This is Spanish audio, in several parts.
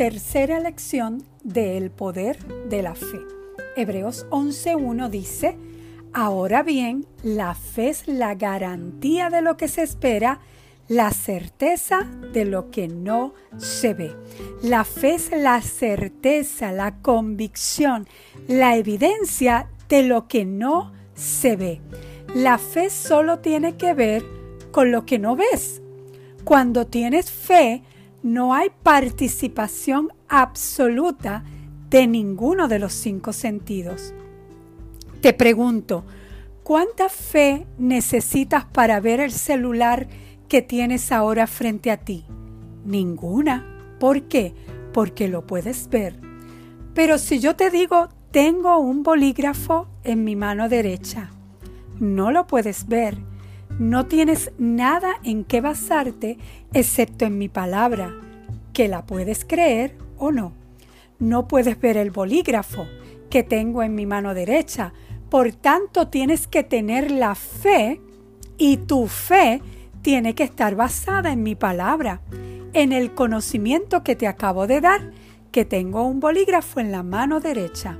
Tercera lección del poder de la fe. Hebreos 11.1 dice, Ahora bien, la fe es la garantía de lo que se espera, la certeza de lo que no se ve. La fe es la certeza, la convicción, la evidencia de lo que no se ve. La fe solo tiene que ver con lo que no ves. Cuando tienes fe, no hay participación absoluta de ninguno de los cinco sentidos. Te pregunto, ¿cuánta fe necesitas para ver el celular que tienes ahora frente a ti? Ninguna. ¿Por qué? Porque lo puedes ver. Pero si yo te digo, tengo un bolígrafo en mi mano derecha, no lo puedes ver. No tienes nada en qué basarte excepto en mi palabra, que la puedes creer o no. No puedes ver el bolígrafo que tengo en mi mano derecha. Por tanto, tienes que tener la fe y tu fe tiene que estar basada en mi palabra, en el conocimiento que te acabo de dar, que tengo un bolígrafo en la mano derecha.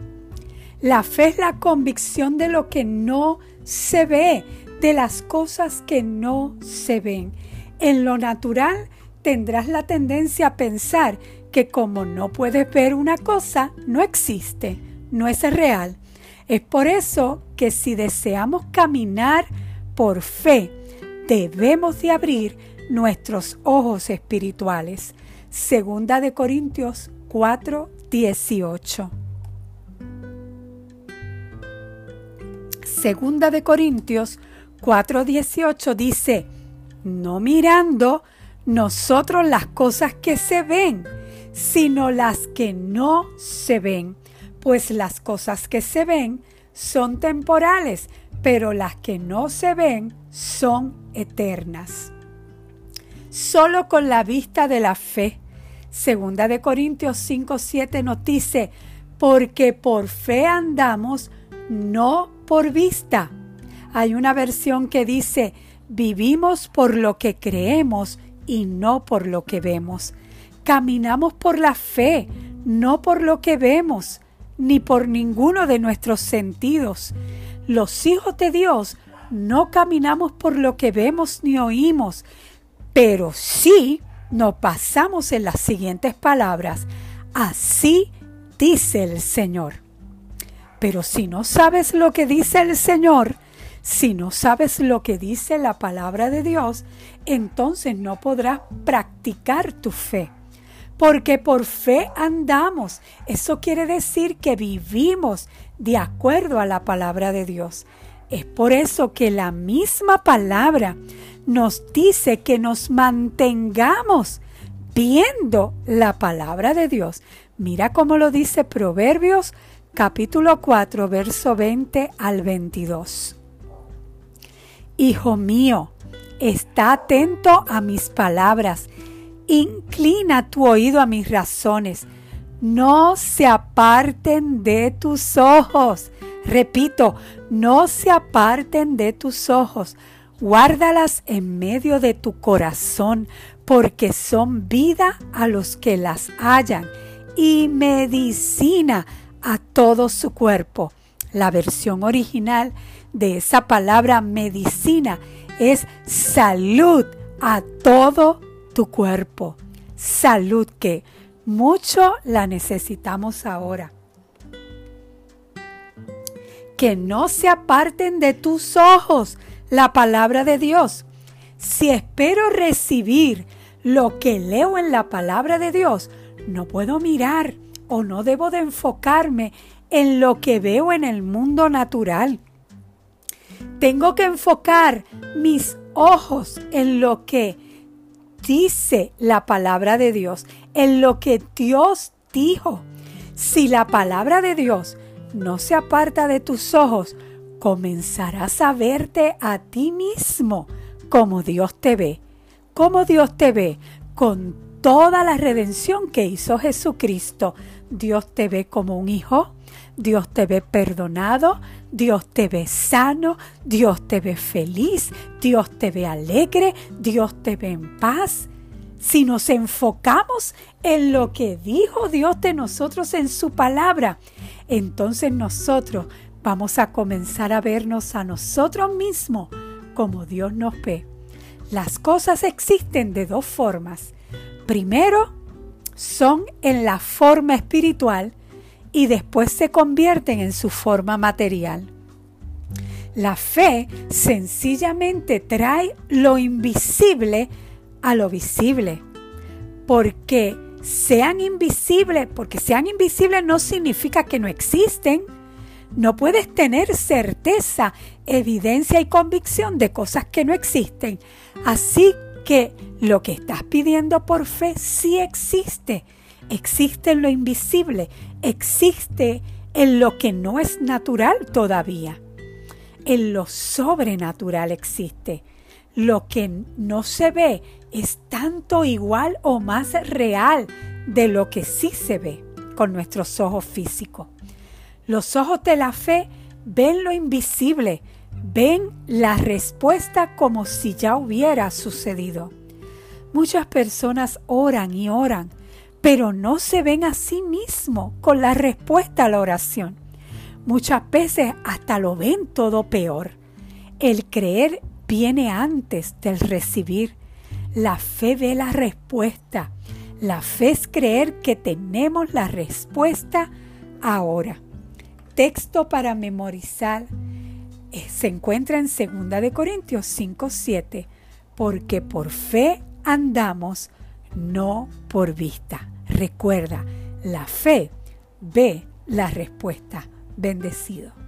La fe es la convicción de lo que no se ve, de las cosas que no se ven. En lo natural tendrás la tendencia a pensar que como no puedes ver una cosa, no existe, no es real. Es por eso que si deseamos caminar por fe, debemos de abrir nuestros ojos espirituales. Segunda de Corintios 4, 18. Segunda de Corintios 4:18 dice, no mirando nosotros las cosas que se ven, sino las que no se ven, pues las cosas que se ven son temporales, pero las que no se ven son eternas. Solo con la vista de la fe. Segunda de Corintios 5:7 nos dice, porque por fe andamos, no por vista. Hay una versión que dice, vivimos por lo que creemos y no por lo que vemos. Caminamos por la fe, no por lo que vemos, ni por ninguno de nuestros sentidos. Los hijos de Dios no caminamos por lo que vemos ni oímos, pero sí nos pasamos en las siguientes palabras. Así dice el Señor. Pero si no sabes lo que dice el Señor, si no sabes lo que dice la palabra de Dios, entonces no podrás practicar tu fe. Porque por fe andamos. Eso quiere decir que vivimos de acuerdo a la palabra de Dios. Es por eso que la misma palabra nos dice que nos mantengamos viendo la palabra de Dios. Mira cómo lo dice Proverbios capítulo 4, verso 20 al 22. Hijo mío, está atento a mis palabras, inclina tu oído a mis razones, no se aparten de tus ojos. Repito, no se aparten de tus ojos, guárdalas en medio de tu corazón, porque son vida a los que las hallan y medicina a todo su cuerpo. La versión original de esa palabra medicina es salud a todo tu cuerpo. Salud que mucho la necesitamos ahora. Que no se aparten de tus ojos la palabra de Dios. Si espero recibir lo que leo en la palabra de Dios, no puedo mirar o no debo de enfocarme en lo que veo en el mundo natural. Tengo que enfocar mis ojos en lo que dice la palabra de Dios, en lo que Dios dijo. Si la palabra de Dios no se aparta de tus ojos, comenzarás a verte a ti mismo como Dios te ve. Como Dios te ve, con toda la redención que hizo Jesucristo, Dios te ve como un hijo, Dios te ve perdonado, Dios te ve sano, Dios te ve feliz, Dios te ve alegre, Dios te ve en paz. si nos enfocamos en lo que dijo Dios de nosotros en su palabra, entonces nosotros vamos a comenzar a vernos a nosotros mismos como Dios nos ve. Las cosas existen de dos formas. Primero, son en la forma espiritual y después se convierten en su forma material. La fe sencillamente trae lo invisible a lo visible. Porque sean invisibles, porque sean invisibles no significa que no existen. No puedes tener certeza, evidencia y convicción de cosas que no existen. Así que lo que estás pidiendo por fe sí existe. Existe en lo invisible, existe en lo que no es natural todavía. En lo sobrenatural existe. Lo que no se ve es tanto igual o más real de lo que sí se ve con nuestros ojos físicos. Los ojos de la fe ven lo invisible, ven la respuesta como si ya hubiera sucedido. Muchas personas oran y oran, pero no se ven a sí mismos con la respuesta a la oración. Muchas veces hasta lo ven todo peor. El creer viene antes del recibir. La fe ve la respuesta. La fe es creer que tenemos la respuesta ahora. Texto para memorizar se encuentra en 2 de Corintios 5, 7, porque por fe andamos, no por vista. Recuerda, la fe ve la respuesta. Bendecido.